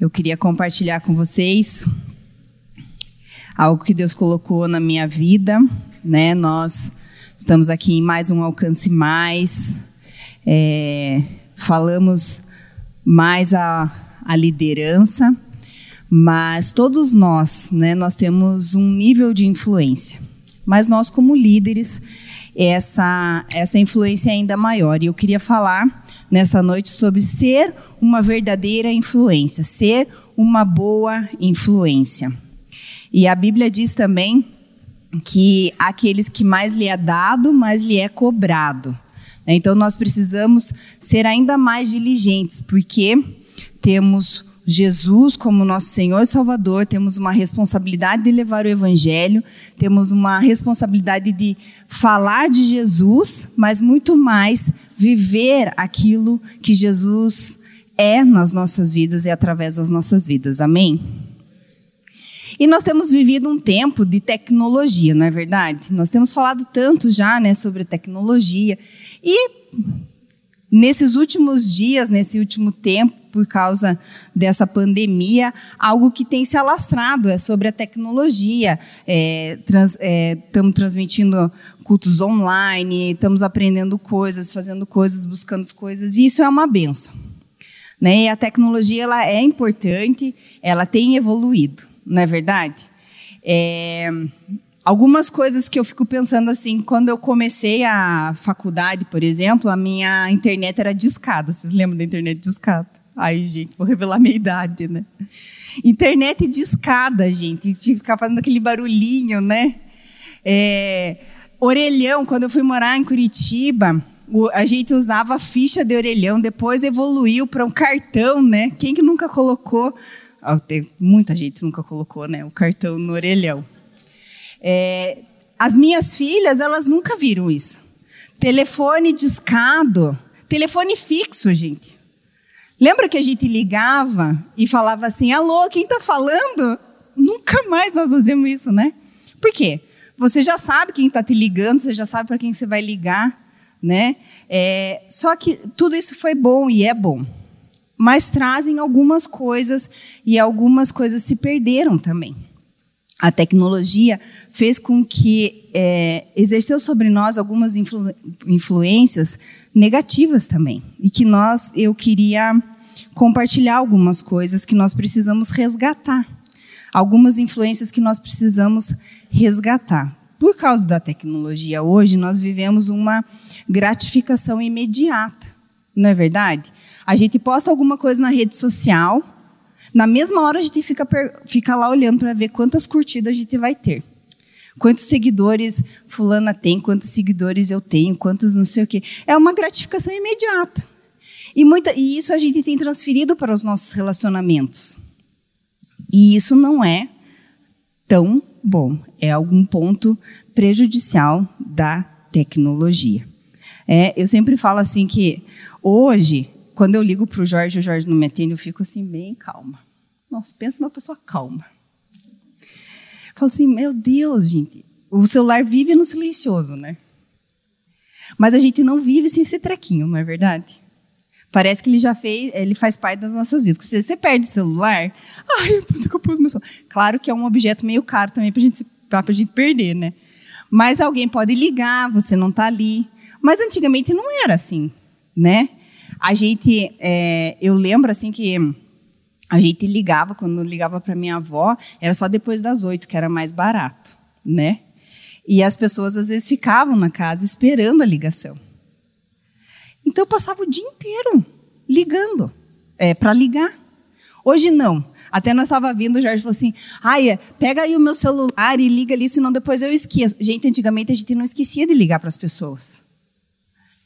Eu queria compartilhar com vocês algo que Deus colocou na minha vida, né? Nós estamos aqui em mais um alcance mais, é, falamos mais a, a liderança, mas todos nós, né? Nós temos um nível de influência, mas nós como líderes essa essa influência ainda maior. E eu queria falar nessa noite sobre ser uma verdadeira influência, ser uma boa influência. E a Bíblia diz também que aqueles que mais lhe é dado, mais lhe é cobrado. Então nós precisamos ser ainda mais diligentes, porque temos Jesus como nosso Senhor e Salvador, temos uma responsabilidade de levar o Evangelho, temos uma responsabilidade de falar de Jesus, mas muito mais viver aquilo que Jesus é nas nossas vidas e através das nossas vidas. Amém? E nós temos vivido um tempo de tecnologia, não é verdade? Nós temos falado tanto já né, sobre tecnologia. E nesses últimos dias, nesse último tempo, por causa dessa pandemia, algo que tem se alastrado é sobre a tecnologia. É, trans, é, estamos transmitindo cultos online, estamos aprendendo coisas, fazendo coisas, buscando coisas, e isso é uma benção. Né? E a tecnologia ela é importante, ela tem evoluído, não é verdade? É, algumas coisas que eu fico pensando assim, quando eu comecei a faculdade, por exemplo, a minha internet era discada. Vocês lembram da internet discada? Ai, gente, vou revelar minha idade, né? Internet de escada, gente. Tinha que ficar fazendo aquele barulhinho, né? É, orelhão, quando eu fui morar em Curitiba, a gente usava ficha de orelhão, depois evoluiu para um cartão, né? Quem que nunca colocou? muita gente nunca colocou, né? O cartão no orelhão. É, as minhas filhas, elas nunca viram isso. Telefone discado, telefone fixo, gente. Lembra que a gente ligava e falava assim: alô, quem está falando? Nunca mais nós fazemos isso, né? Por quê? Você já sabe quem está te ligando, você já sabe para quem você vai ligar, né? É, só que tudo isso foi bom e é bom. Mas trazem algumas coisas e algumas coisas se perderam também. A tecnologia fez com que é, exerceu sobre nós algumas influ, influências negativas também. E que nós, eu queria compartilhar algumas coisas que nós precisamos resgatar. Algumas influências que nós precisamos resgatar. Por causa da tecnologia, hoje nós vivemos uma gratificação imediata. Não é verdade? A gente posta alguma coisa na rede social, na mesma hora a gente fica, fica lá olhando para ver quantas curtidas a gente vai ter. Quantos seguidores fulana tem, quantos seguidores eu tenho, quantos não sei o quê. É uma gratificação imediata. E, muita, e isso a gente tem transferido para os nossos relacionamentos. E isso não é tão bom. É algum ponto prejudicial da tecnologia. É, eu sempre falo assim que hoje, quando eu ligo para o Jorge, o Jorge não me atende, eu fico assim bem calma. Nossa, pensa uma pessoa calma. Falo assim, meu Deus, gente, o celular vive no silencioso, né? Mas a gente não vive sem esse trequinho, não é verdade? Parece que ele já fez, ele faz parte das nossas vidas. Se você perde o celular, ai, eu eu pus meu celular. Claro que é um objeto meio caro também para gente, a gente perder, né? Mas alguém pode ligar, você não está ali. Mas antigamente não era assim, né? A gente, é, eu lembro assim que a gente ligava, quando ligava para minha avó, era só depois das oito, que era mais barato, né? E as pessoas às vezes ficavam na casa esperando a ligação. Então eu passava o dia inteiro ligando, é, para ligar. Hoje não. Até nós estava vindo, o Jorge falou assim: Ai, pega aí o meu celular e liga ali, senão depois eu esqueço. Gente, antigamente a gente não esquecia de ligar para as pessoas.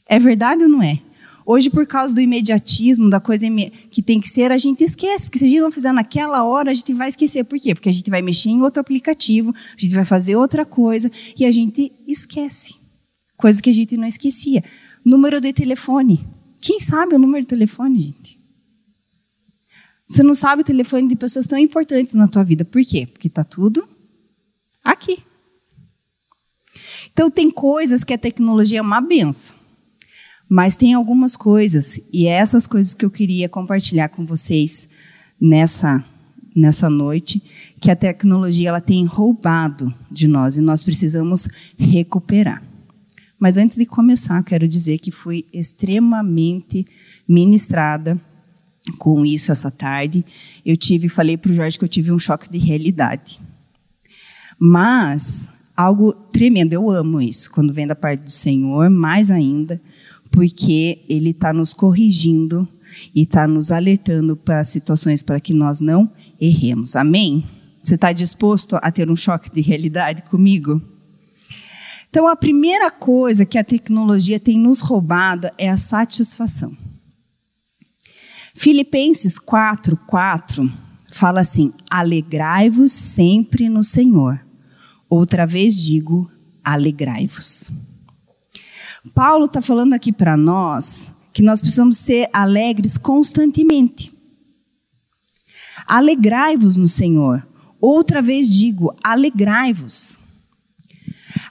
É verdade ou não é? Hoje, por causa do imediatismo, da coisa que tem que ser, a gente esquece. Porque se a gente não fizer naquela hora, a gente vai esquecer. Por quê? Porque a gente vai mexer em outro aplicativo, a gente vai fazer outra coisa e a gente esquece. Coisa que a gente não esquecia. Número de telefone. Quem sabe o número de telefone, gente? Você não sabe o telefone de pessoas tão importantes na tua vida. Por quê? Porque está tudo aqui. Então, tem coisas que a tecnologia é uma benção. Mas tem algumas coisas, e é essas coisas que eu queria compartilhar com vocês nessa nessa noite que a tecnologia ela tem roubado de nós e nós precisamos recuperar. Mas antes de começar, quero dizer que fui extremamente ministrada com isso essa tarde. Eu tive, falei para o Jorge que eu tive um choque de realidade. Mas algo tremendo, eu amo isso quando vem da parte do Senhor, mais ainda, porque Ele está nos corrigindo e está nos alertando para situações para que nós não erremos. Amém? Você está disposto a ter um choque de realidade comigo? Então, a primeira coisa que a tecnologia tem nos roubado é a satisfação. Filipenses 4, 4 fala assim: Alegrai-vos sempre no Senhor. Outra vez digo, alegrai-vos. Paulo está falando aqui para nós que nós precisamos ser alegres constantemente. Alegrai-vos no Senhor. Outra vez digo, alegrai-vos.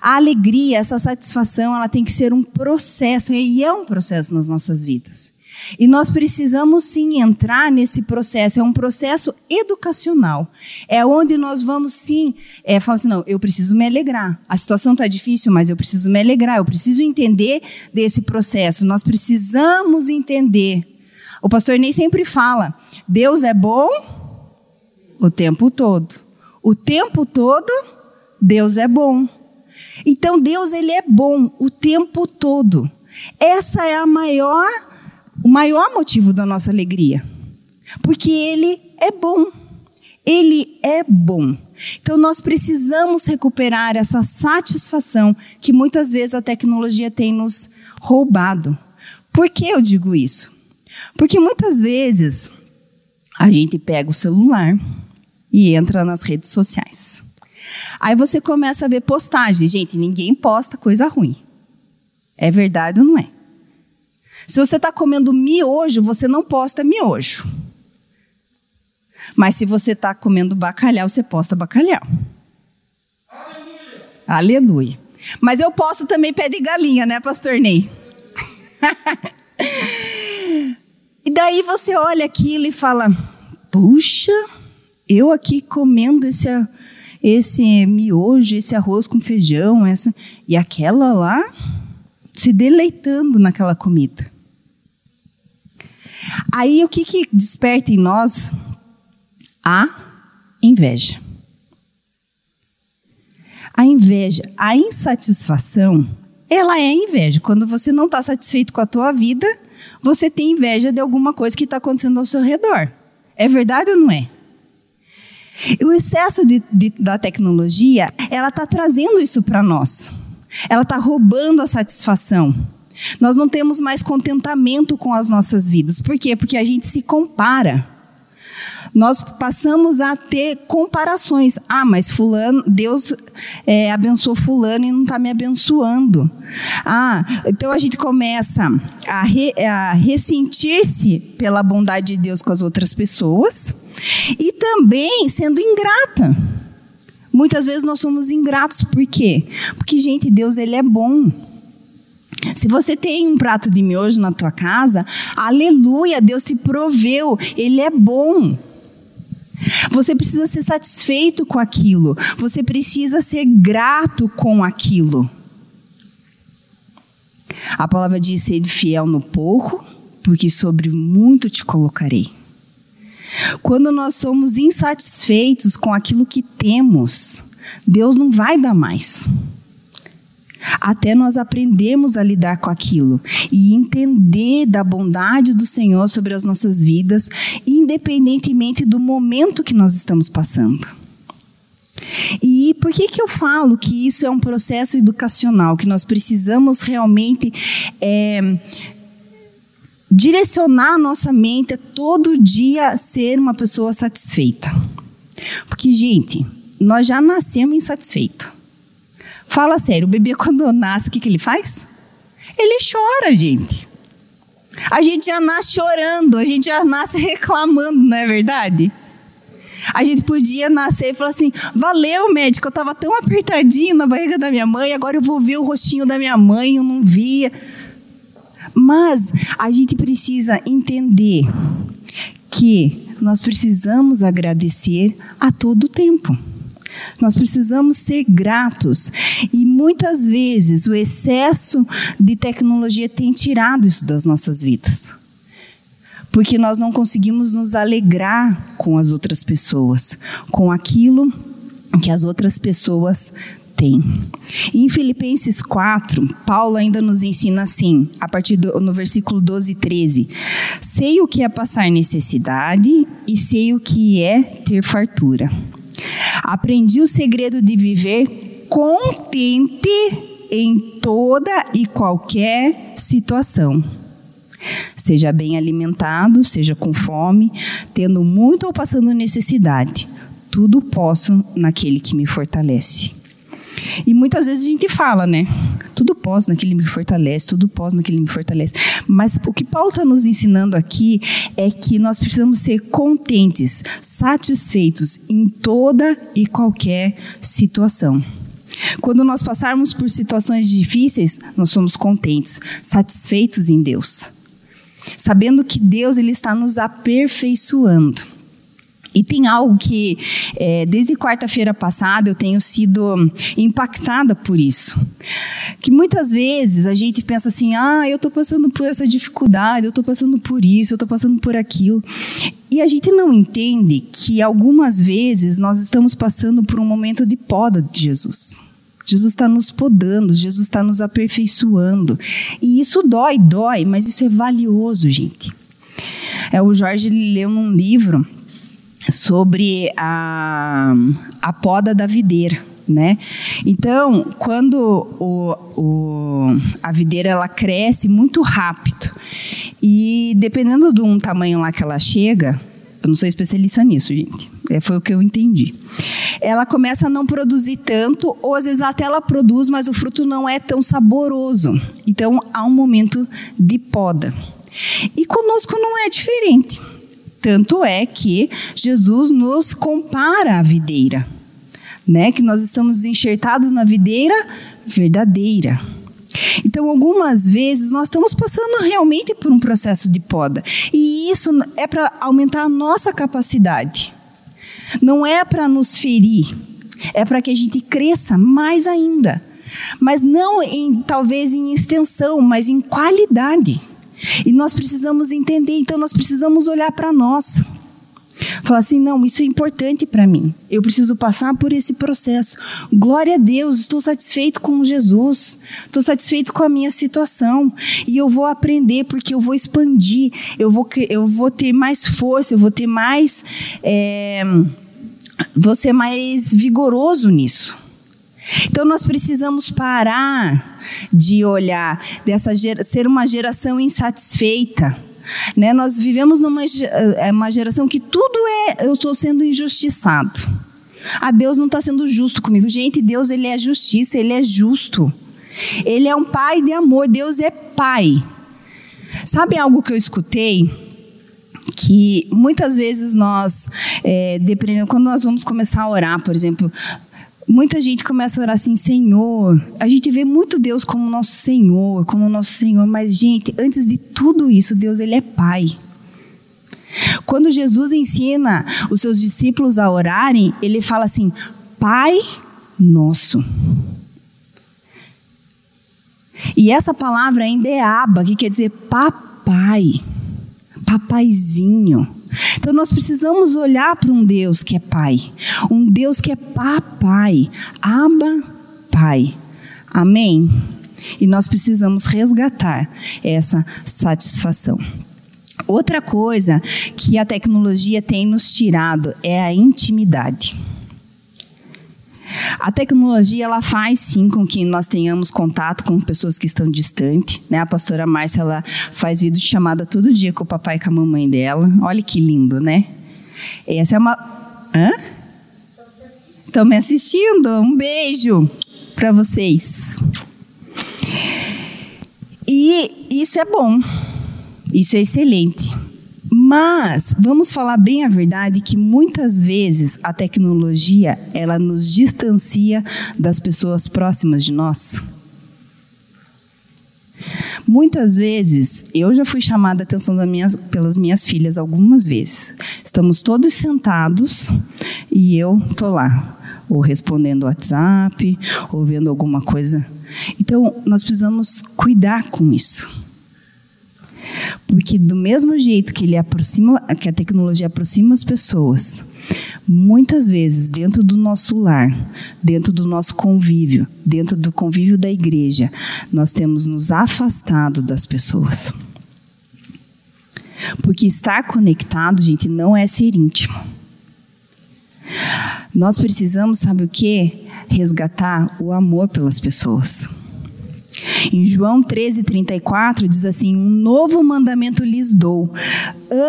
A alegria, essa satisfação, ela tem que ser um processo, e é um processo nas nossas vidas. E nós precisamos sim entrar nesse processo, é um processo educacional. É onde nós vamos sim é, falar assim: não, eu preciso me alegrar. A situação está difícil, mas eu preciso me alegrar, eu preciso entender desse processo. Nós precisamos entender. O pastor nem sempre fala: Deus é bom o tempo todo. O tempo todo, Deus é bom. Então Deus ele é bom o tempo todo. Essa é a maior o maior motivo da nossa alegria. Porque Ele é bom. Ele é bom. Então nós precisamos recuperar essa satisfação que muitas vezes a tecnologia tem nos roubado. Por que eu digo isso? Porque muitas vezes a gente pega o celular e entra nas redes sociais. Aí você começa a ver postagens. Gente, ninguém posta coisa ruim. É verdade ou não é? Se você está comendo miojo, você não posta miojo. Mas se você está comendo bacalhau, você posta bacalhau. Aleluia. Aleluia. Mas eu posso também pé de galinha, né, pastor Ney? e daí você olha aquilo e fala: puxa, eu aqui comendo esse, esse miojo, esse arroz com feijão, essa, e aquela lá se deleitando naquela comida. Aí o que, que desperta em nós? A inveja. A inveja, a insatisfação, ela é inveja. Quando você não está satisfeito com a tua vida, você tem inveja de alguma coisa que está acontecendo ao seu redor. É verdade ou não é? E o excesso de, de, da tecnologia, ela está trazendo isso para nós. Ela está roubando a satisfação. Nós não temos mais contentamento com as nossas vidas. Por quê? Porque a gente se compara. Nós passamos a ter comparações. Ah, mas fulano, Deus é, abençoou fulano e não está me abençoando. Ah, então a gente começa a, re, a ressentir-se pela bondade de Deus com as outras pessoas e também sendo ingrata. Muitas vezes nós somos ingratos, por quê? Porque, gente, Deus ele é bom. Se você tem um prato de miojo na tua casa, aleluia, Deus te proveu, Ele é bom. Você precisa ser satisfeito com aquilo, você precisa ser grato com aquilo. A palavra diz: ser fiel no pouco, porque sobre muito te colocarei. Quando nós somos insatisfeitos com aquilo que temos, Deus não vai dar mais até nós aprendermos a lidar com aquilo e entender da bondade do Senhor sobre as nossas vidas, independentemente do momento que nós estamos passando. E por que, que eu falo que isso é um processo educacional, que nós precisamos realmente é, direcionar a nossa mente a todo dia ser uma pessoa satisfeita? Porque, gente, nós já nascemos insatisfeitos. Fala sério, o bebê quando nasce, o que, que ele faz? Ele chora, gente. A gente já nasce chorando, a gente já nasce reclamando, não é verdade? A gente podia nascer e falar assim: valeu, médico, eu estava tão apertadinho na barriga da minha mãe, agora eu vou ver o rostinho da minha mãe, eu não via. Mas a gente precisa entender que nós precisamos agradecer a todo tempo. Nós precisamos ser gratos. E muitas vezes o excesso de tecnologia tem tirado isso das nossas vidas. Porque nós não conseguimos nos alegrar com as outras pessoas, com aquilo que as outras pessoas têm. em Filipenses 4, Paulo ainda nos ensina assim, a partir do no versículo 12 e 13: Sei o que é passar necessidade e sei o que é ter fartura. Aprendi o segredo de viver contente em toda e qualquer situação. Seja bem alimentado, seja com fome, tendo muito ou passando necessidade. Tudo posso naquele que me fortalece. E muitas vezes a gente fala, né? Tudo posso naquele me fortalece, tudo posso naquele me fortalece. Mas o que Paulo está nos ensinando aqui é que nós precisamos ser contentes, satisfeitos em toda e qualquer situação. Quando nós passarmos por situações difíceis, nós somos contentes, satisfeitos em Deus, sabendo que Deus ele está nos aperfeiçoando. E tem algo que, é, desde quarta-feira passada, eu tenho sido impactada por isso. Que muitas vezes a gente pensa assim: ah, eu estou passando por essa dificuldade, eu estou passando por isso, eu estou passando por aquilo. E a gente não entende que algumas vezes nós estamos passando por um momento de poda de Jesus. Jesus está nos podando, Jesus está nos aperfeiçoando. E isso dói, dói, mas isso é valioso, gente. É, o Jorge leu num livro sobre a, a poda da videira. Né? Então, quando o, o, a videira ela cresce muito rápido e dependendo de um tamanho lá que ela chega, eu não sou especialista nisso, gente. É, foi o que eu entendi. Ela começa a não produzir tanto, ou às vezes até ela produz, mas o fruto não é tão saboroso. Então há um momento de poda. E conosco não é diferente. Tanto é que Jesus nos compara à videira, né? Que nós estamos enxertados na videira verdadeira. Então, algumas vezes nós estamos passando realmente por um processo de poda, e isso é para aumentar a nossa capacidade. Não é para nos ferir, é para que a gente cresça mais ainda. Mas não em talvez em extensão, mas em qualidade. E nós precisamos entender, então nós precisamos olhar para nós. Falar assim, não, isso é importante para mim. Eu preciso passar por esse processo. Glória a Deus, estou satisfeito com Jesus. Estou satisfeito com a minha situação. E eu vou aprender, porque eu vou expandir. Eu vou, eu vou ter mais força, eu vou ter mais. É, vou ser mais vigoroso nisso. Então nós precisamos parar de olhar dessa ser uma geração insatisfeita. Né? Nós vivemos numa eh, uma geração que tudo é eu estou sendo injustiçado. Ah, Deus não está sendo justo comigo. Gente, Deus ele é justiça, ele é justo. Ele é um pai de amor. Deus é pai. Sabe algo que eu escutei? Que muitas vezes nós, é, dependendo, quando nós vamos começar a orar, por exemplo, Muita gente começa a orar assim, Senhor. A gente vê muito Deus como nosso Senhor, como nosso Senhor, mas gente, antes de tudo isso, Deus ele é Pai. Quando Jesus ensina os seus discípulos a orarem, ele fala assim: Pai nosso. E essa palavra ainda é aba, que quer dizer papai, papaizinho. Então nós precisamos olhar para um Deus que é Pai, um Deus que é papai, Aba Pai. Amém? E nós precisamos resgatar essa satisfação. Outra coisa que a tecnologia tem nos tirado é a intimidade. A tecnologia ela faz sim com que nós tenhamos contato com pessoas que estão distantes. Né? A pastora Márcia ela faz vídeo de chamada todo dia com o papai e com a mamãe dela. Olha que lindo, né? Essa é uma. Hã? Estão me assistindo? Um beijo para vocês. E isso é bom. Isso é excelente. Mas vamos falar bem a verdade que muitas vezes a tecnologia ela nos distancia das pessoas próximas de nós. Muitas vezes, eu já fui chamada a atenção pelas minhas filhas algumas vezes. Estamos todos sentados e eu tô lá, ou respondendo WhatsApp, ou vendo alguma coisa. Então, nós precisamos cuidar com isso. Porque do mesmo jeito que ele aproxima, que a tecnologia aproxima as pessoas, muitas vezes dentro do nosso lar, dentro do nosso convívio, dentro do convívio da igreja, nós temos nos afastado das pessoas. Porque estar conectado, gente, não é ser íntimo. Nós precisamos, sabe o que? Resgatar o amor pelas pessoas. Em João 13, 34, diz assim: Um novo mandamento lhes dou.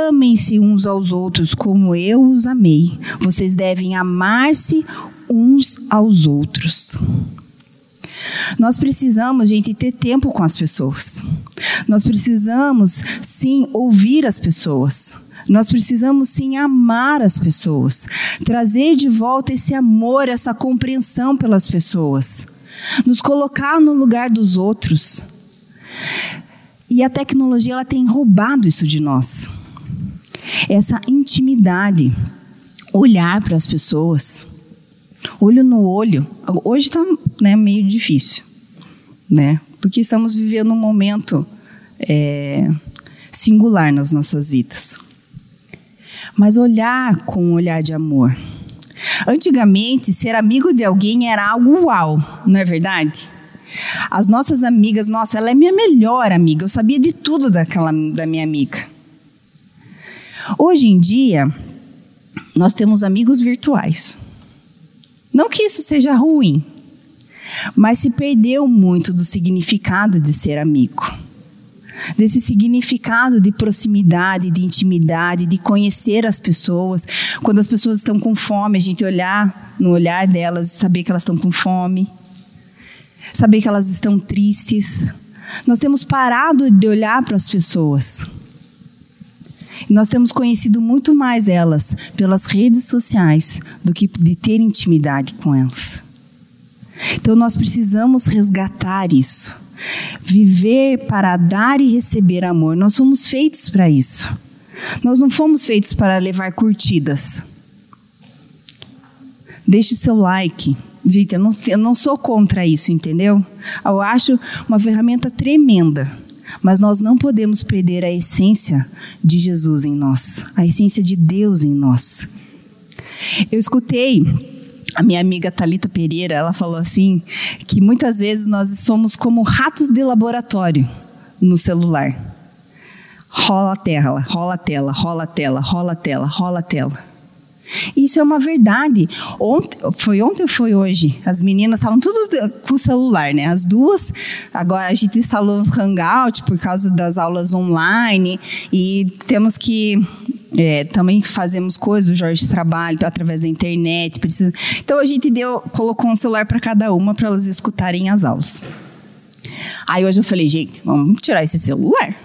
Amem-se uns aos outros como eu os amei. Vocês devem amar-se uns aos outros. Nós precisamos, gente, ter tempo com as pessoas. Nós precisamos, sim, ouvir as pessoas. Nós precisamos sim amar as pessoas, trazer de volta esse amor, essa compreensão pelas pessoas nos colocar no lugar dos outros. E a tecnologia ela tem roubado isso de nós. Essa intimidade, olhar para as pessoas, olho no olho. Hoje está né, meio difícil, né? Porque estamos vivendo um momento é, singular nas nossas vidas. Mas olhar com um olhar de amor Antigamente, ser amigo de alguém era algo uau, não é verdade? As nossas amigas, nossa, ela é minha melhor amiga, eu sabia de tudo daquela, da minha amiga. Hoje em dia, nós temos amigos virtuais. Não que isso seja ruim, mas se perdeu muito do significado de ser amigo desse significado de proximidade, de intimidade, de conhecer as pessoas. Quando as pessoas estão com fome, a gente olhar no olhar delas e saber que elas estão com fome, saber que elas estão tristes. Nós temos parado de olhar para as pessoas. Nós temos conhecido muito mais elas pelas redes sociais do que de ter intimidade com elas. Então nós precisamos resgatar isso. Viver para dar e receber amor. Nós somos feitos para isso. Nós não fomos feitos para levar curtidas. Deixe seu like. Gente, eu não, eu não sou contra isso, entendeu? Eu acho uma ferramenta tremenda. Mas nós não podemos perder a essência de Jesus em nós, a essência de Deus em nós. Eu escutei a minha amiga Talita Pereira, ela falou assim que muitas vezes nós somos como ratos de laboratório no celular. Rola a tela, rola a tela, rola a tela, rola a tela, rola a tela. Isso é uma verdade. Ontem, foi ontem ou foi hoje? As meninas estavam tudo com o celular, né? As duas. Agora a gente instalou os Hangout por causa das aulas online e temos que é, também fazemos coisas, o Jorge trabalha através da internet. Precisa... Então a gente deu, colocou um celular para cada uma para elas escutarem as aulas. Aí hoje eu falei, gente, vamos tirar esse celular.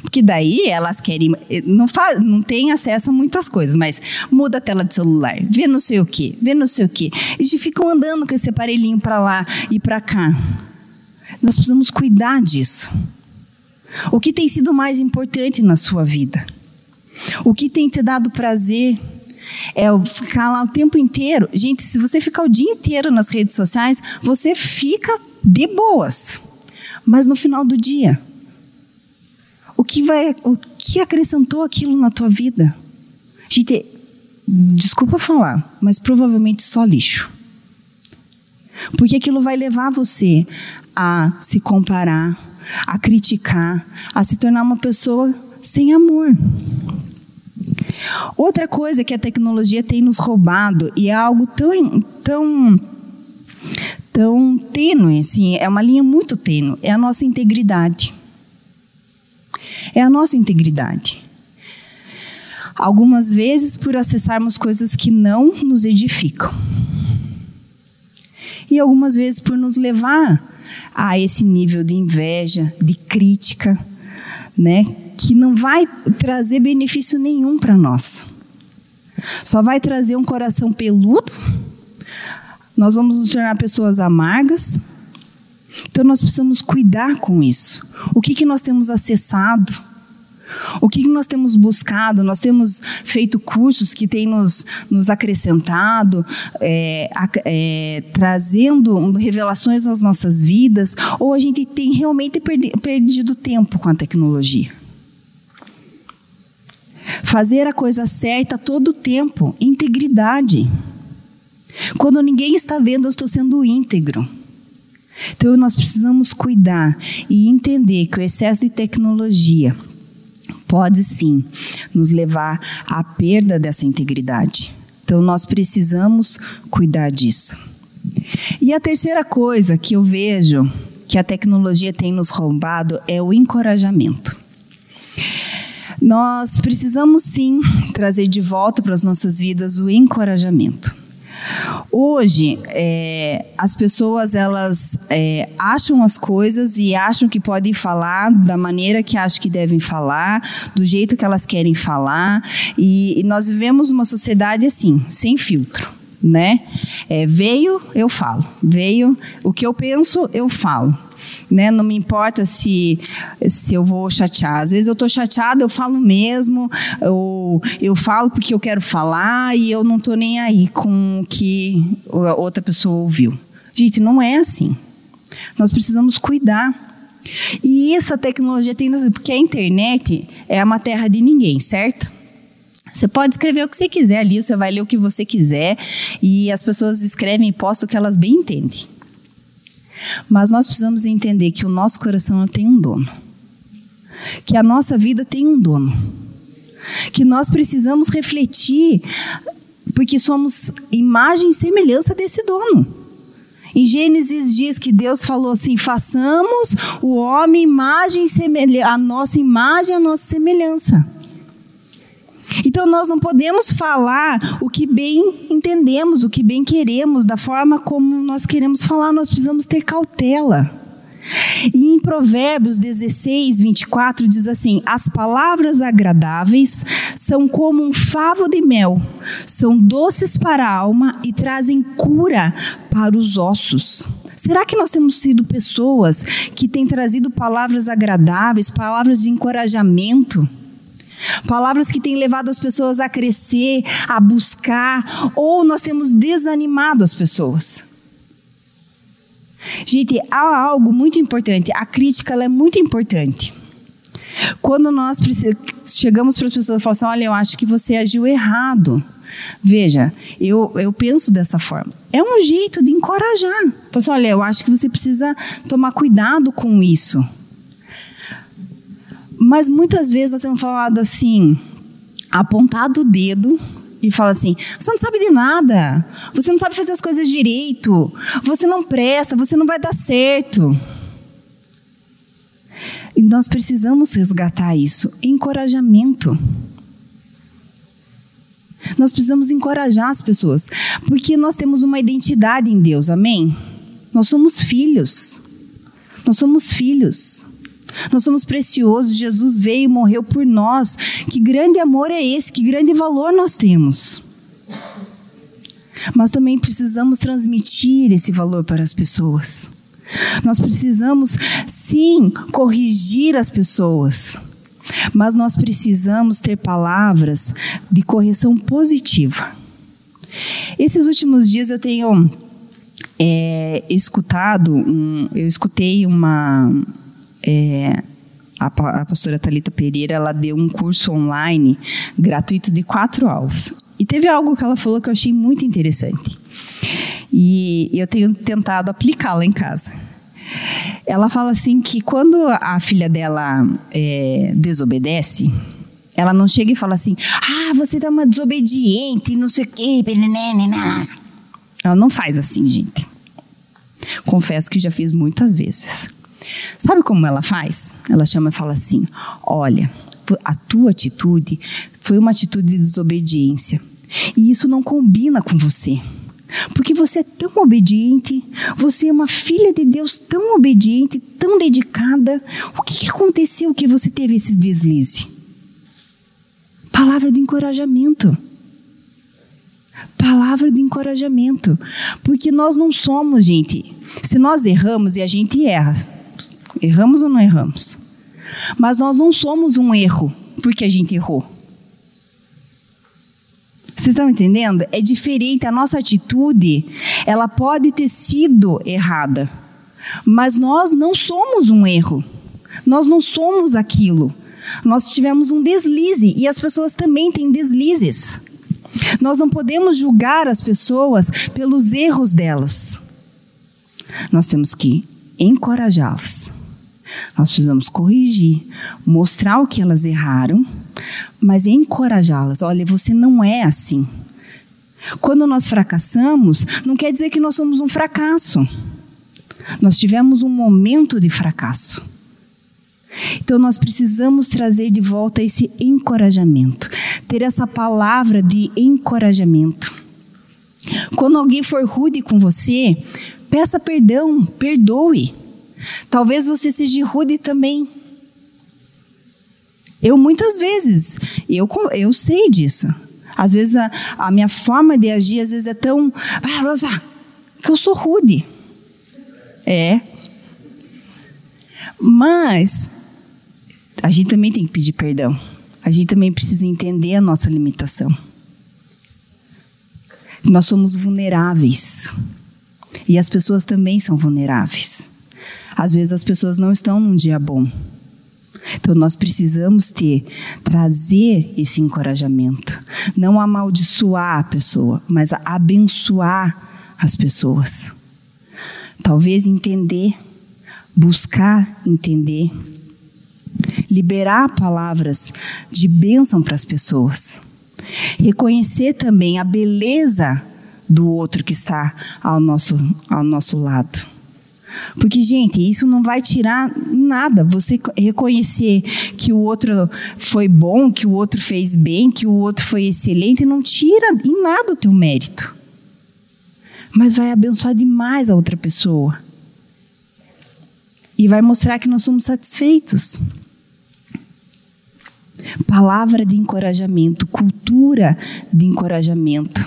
Porque daí elas querem. Não, faz, não tem acesso a muitas coisas, mas muda a tela de celular, vê não sei o quê, vê não sei o quê. Eles ficam andando com esse aparelhinho para lá e para cá. Nós precisamos cuidar disso. O que tem sido mais importante na sua vida? O que tem te dado prazer é ficar lá o tempo inteiro. Gente, se você ficar o dia inteiro nas redes sociais, você fica de boas. Mas no final do dia, o que vai, o que acrescentou aquilo na tua vida? Gente, desculpa falar, mas provavelmente só lixo. Porque aquilo vai levar você a se comparar, a criticar, a se tornar uma pessoa sem amor. Outra coisa que a tecnologia tem nos roubado e é algo tão tão tão tênue, assim, é uma linha muito tênue, é a nossa integridade. É a nossa integridade. Algumas vezes por acessarmos coisas que não nos edificam. E algumas vezes por nos levar a esse nível de inveja, de crítica, né, que não vai trazer benefício nenhum para nós. Só vai trazer um coração peludo. Nós vamos nos tornar pessoas amargas. Então nós precisamos cuidar com isso. O que, que nós temos acessado? O que, que nós temos buscado? Nós temos feito cursos que têm nos, nos acrescentado, é, é, trazendo revelações nas nossas vidas, ou a gente tem realmente perdi, perdido tempo com a tecnologia? Fazer a coisa certa todo o tempo, integridade. Quando ninguém está vendo, eu estou sendo íntegro. Então nós precisamos cuidar e entender que o excesso de tecnologia pode sim nos levar à perda dessa integridade. Então nós precisamos cuidar disso. E a terceira coisa que eu vejo que a tecnologia tem nos roubado é o encorajamento. Nós precisamos sim trazer de volta para as nossas vidas o encorajamento. Hoje, é, as pessoas elas é, acham as coisas e acham que podem falar da maneira que acham que devem falar, do jeito que elas querem falar, e, e nós vivemos uma sociedade assim, sem filtro. Né? É, veio, eu falo. Veio, o que eu penso, eu falo. Né? Não me importa se, se eu vou chatear. Às vezes eu estou chateada, eu falo mesmo, ou eu falo porque eu quero falar e eu não estou nem aí com o que outra pessoa ouviu. Gente, não é assim. Nós precisamos cuidar. E essa tecnologia tem, porque a internet é uma terra de ninguém, certo? Você pode escrever o que você quiser ali, você vai ler o que você quiser, e as pessoas escrevem e postam o que elas bem entendem. Mas nós precisamos entender que o nosso coração tem um dono. Que a nossa vida tem um dono. Que nós precisamos refletir, porque somos imagem e semelhança desse dono. Em Gênesis diz que Deus falou assim: façamos o homem imagem semelhança, a nossa imagem, a nossa semelhança. Então nós não podemos falar o que bem entendemos, o que bem queremos, da forma como nós queremos falar, nós precisamos ter cautela. E em Provérbios 16, 24 diz assim: As palavras agradáveis são como um favo de mel, são doces para a alma e trazem cura para os ossos. Será que nós temos sido pessoas que têm trazido palavras agradáveis, palavras de encorajamento? Palavras que têm levado as pessoas a crescer, a buscar, ou nós temos desanimado as pessoas. Gente, há algo muito importante. A crítica é muito importante. Quando nós chegamos para as pessoas e falamos assim: olha, eu acho que você agiu errado. Veja, eu, eu penso dessa forma. É um jeito de encorajar. Assim, olha, eu acho que você precisa tomar cuidado com isso. Mas muitas vezes nós temos falado assim, apontado o dedo e fala assim: você não sabe de nada, você não sabe fazer as coisas direito, você não presta, você não vai dar certo. E nós precisamos resgatar isso. Encorajamento. Nós precisamos encorajar as pessoas, porque nós temos uma identidade em Deus, amém? Nós somos filhos. Nós somos filhos. Nós somos preciosos, Jesus veio e morreu por nós. Que grande amor é esse? Que grande valor nós temos. Mas também precisamos transmitir esse valor para as pessoas. Nós precisamos, sim, corrigir as pessoas. Mas nós precisamos ter palavras de correção positiva. Esses últimos dias eu tenho é, escutado, um, eu escutei uma, é, a, a pastora Talita Pereira ela deu um curso online gratuito de quatro aulas. E teve algo que ela falou que eu achei muito interessante. E eu tenho tentado aplicá-la em casa. Ela fala assim que quando a filha dela é, desobedece, ela não chega e fala assim: Ah, você tá uma desobediente, não sei o quê. Ela não faz assim, gente. Confesso que já fiz muitas vezes. Sabe como ela faz? Ela chama e fala assim: Olha, a tua atitude foi uma atitude de desobediência. E isso não combina com você. Porque você é tão obediente, você é uma filha de Deus tão obediente, tão dedicada. O que aconteceu que você teve esse deslize? Palavra de encorajamento. Palavra de encorajamento. Porque nós não somos, gente. Se nós erramos e a gente erra, erramos ou não erramos? Mas nós não somos um erro porque a gente errou. Vocês estão entendendo? É diferente. A nossa atitude, ela pode ter sido errada, mas nós não somos um erro. Nós não somos aquilo. Nós tivemos um deslize e as pessoas também têm deslizes. Nós não podemos julgar as pessoas pelos erros delas. Nós temos que encorajá-las. Nós precisamos corrigir, mostrar o que elas erraram, mas encorajá-las. Olha, você não é assim. Quando nós fracassamos, não quer dizer que nós somos um fracasso. Nós tivemos um momento de fracasso. Então nós precisamos trazer de volta esse encorajamento, ter essa palavra de encorajamento. Quando alguém for rude com você, peça perdão, perdoe. Talvez você seja rude também. Eu muitas vezes, eu, eu sei disso. Às vezes a, a minha forma de agir às vezes é tão ah, que eu sou rude. É. Mas a gente também tem que pedir perdão. A gente também precisa entender a nossa limitação. Nós somos vulneráveis. E as pessoas também são vulneráveis. Às vezes as pessoas não estão num dia bom. Então nós precisamos ter, trazer esse encorajamento. Não amaldiçoar a pessoa, mas abençoar as pessoas. Talvez entender, buscar entender liberar palavras de bênção para as pessoas. Reconhecer também a beleza do outro que está ao nosso, ao nosso lado. Porque, gente, isso não vai tirar nada. Você reconhecer que o outro foi bom, que o outro fez bem, que o outro foi excelente, não tira em nada o teu mérito. Mas vai abençoar demais a outra pessoa. E vai mostrar que nós somos satisfeitos. Palavra de encorajamento, cultura de encorajamento.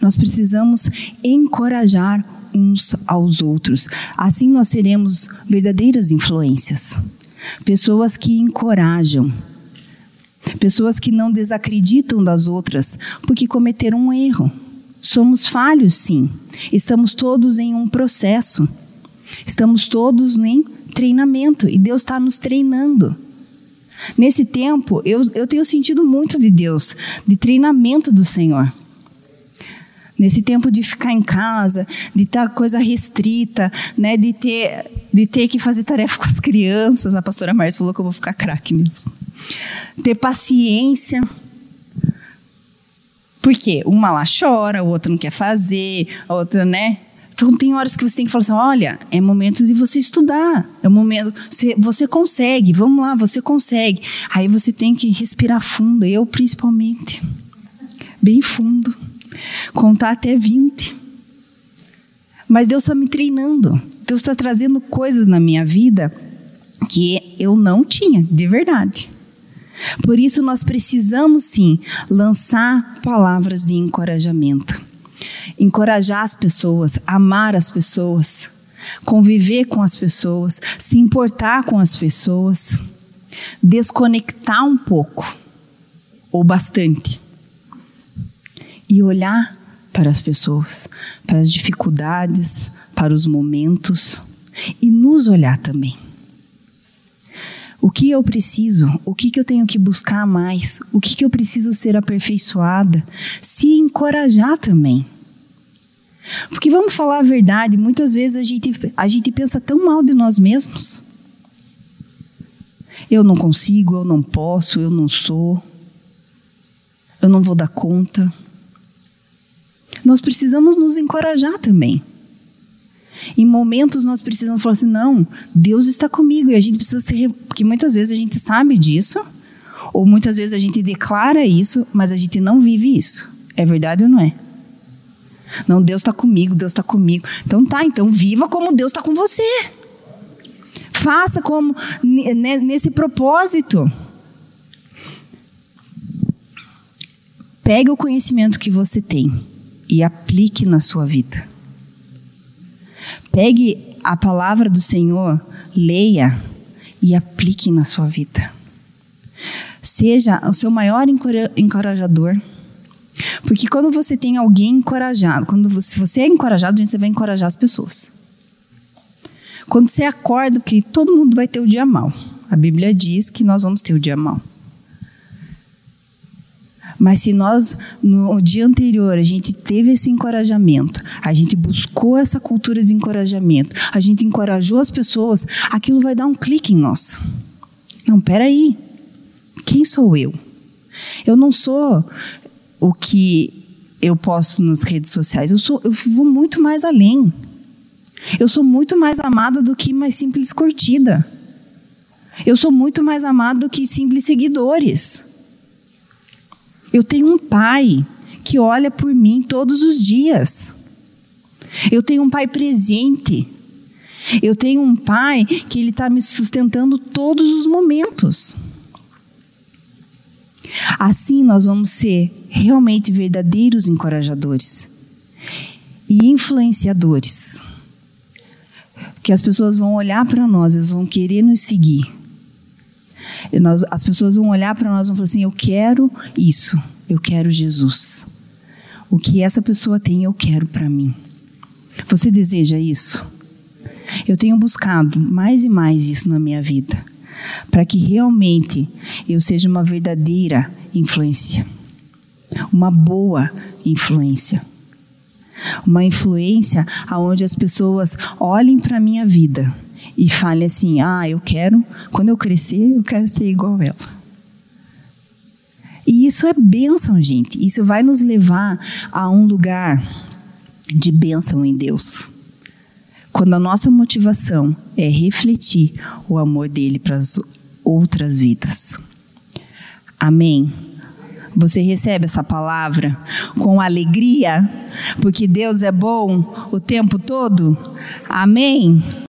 Nós precisamos encorajar uns aos outros. Assim nós seremos verdadeiras influências. Pessoas que encorajam. Pessoas que não desacreditam das outras porque cometeram um erro. Somos falhos, sim. Estamos todos em um processo. Estamos todos em treinamento e Deus está nos treinando. Nesse tempo, eu, eu tenho sentido muito de Deus, de treinamento do Senhor. Nesse tempo de ficar em casa, de estar coisa restrita, né, de, ter, de ter que fazer tarefa com as crianças. A pastora Marcia falou que eu vou ficar craque nisso. Ter paciência. Porque uma lá chora, o outro não quer fazer, a outra, né? Então tem horas que você tem que falar assim: olha, é momento de você estudar, é momento, você, você consegue, vamos lá, você consegue. Aí você tem que respirar fundo, eu principalmente, bem fundo, contar até 20. Mas Deus está me treinando, Deus está trazendo coisas na minha vida que eu não tinha, de verdade. Por isso nós precisamos sim lançar palavras de encorajamento encorajar as pessoas, amar as pessoas, conviver com as pessoas, se importar com as pessoas, desconectar um pouco, ou bastante, e olhar para as pessoas, para as dificuldades, para os momentos, e nos olhar também. O que eu preciso? O que, que eu tenho que buscar mais? O que, que eu preciso ser aperfeiçoada? Se encorajar também. Porque vamos falar a verdade, muitas vezes a gente, a gente pensa tão mal de nós mesmos. Eu não consigo, eu não posso, eu não sou, eu não vou dar conta. Nós precisamos nos encorajar também. Em momentos nós precisamos falar assim: não, Deus está comigo. E a gente precisa ser. Porque muitas vezes a gente sabe disso, ou muitas vezes a gente declara isso, mas a gente não vive isso. É verdade ou não é? Não, Deus está comigo, Deus está comigo. Então tá, então viva como Deus está com você. Faça como nesse propósito. Pegue o conhecimento que você tem e aplique na sua vida. Pegue a palavra do Senhor, leia e aplique na sua vida. Seja o seu maior encorajador. Porque quando você tem alguém encorajado, quando você, você é encorajado, você vai encorajar as pessoas. Quando você acorda, que todo mundo vai ter o dia mal. A Bíblia diz que nós vamos ter o dia mal. Mas se nós, no dia anterior, a gente teve esse encorajamento, a gente buscou essa cultura de encorajamento, a gente encorajou as pessoas, aquilo vai dar um clique em nós. Não, peraí. Quem sou eu? Eu não sou o que eu posto nas redes sociais. Eu, sou, eu vou muito mais além. Eu sou muito mais amada do que mais simples curtida. Eu sou muito mais amada do que simples seguidores. Eu tenho um pai que olha por mim todos os dias. Eu tenho um pai presente. Eu tenho um pai que ele está me sustentando todos os momentos. Assim nós vamos ser realmente verdadeiros encorajadores e influenciadores. Que as pessoas vão olhar para nós, elas vão querer nos seguir. Nós, as pessoas vão olhar para nós e vão falar assim: Eu quero isso, eu quero Jesus. O que essa pessoa tem, eu quero para mim. Você deseja isso? Eu tenho buscado mais e mais isso na minha vida, para que realmente eu seja uma verdadeira influência, uma boa influência. Uma influência aonde as pessoas olhem para minha vida e fale assim: ah, eu quero, quando eu crescer, eu quero ser igual a ela. E isso é bênção, gente. Isso vai nos levar a um lugar de bênção em Deus. Quando a nossa motivação é refletir o amor dele para as outras vidas. Amém. Você recebe essa palavra com alegria, porque Deus é bom o tempo todo? Amém.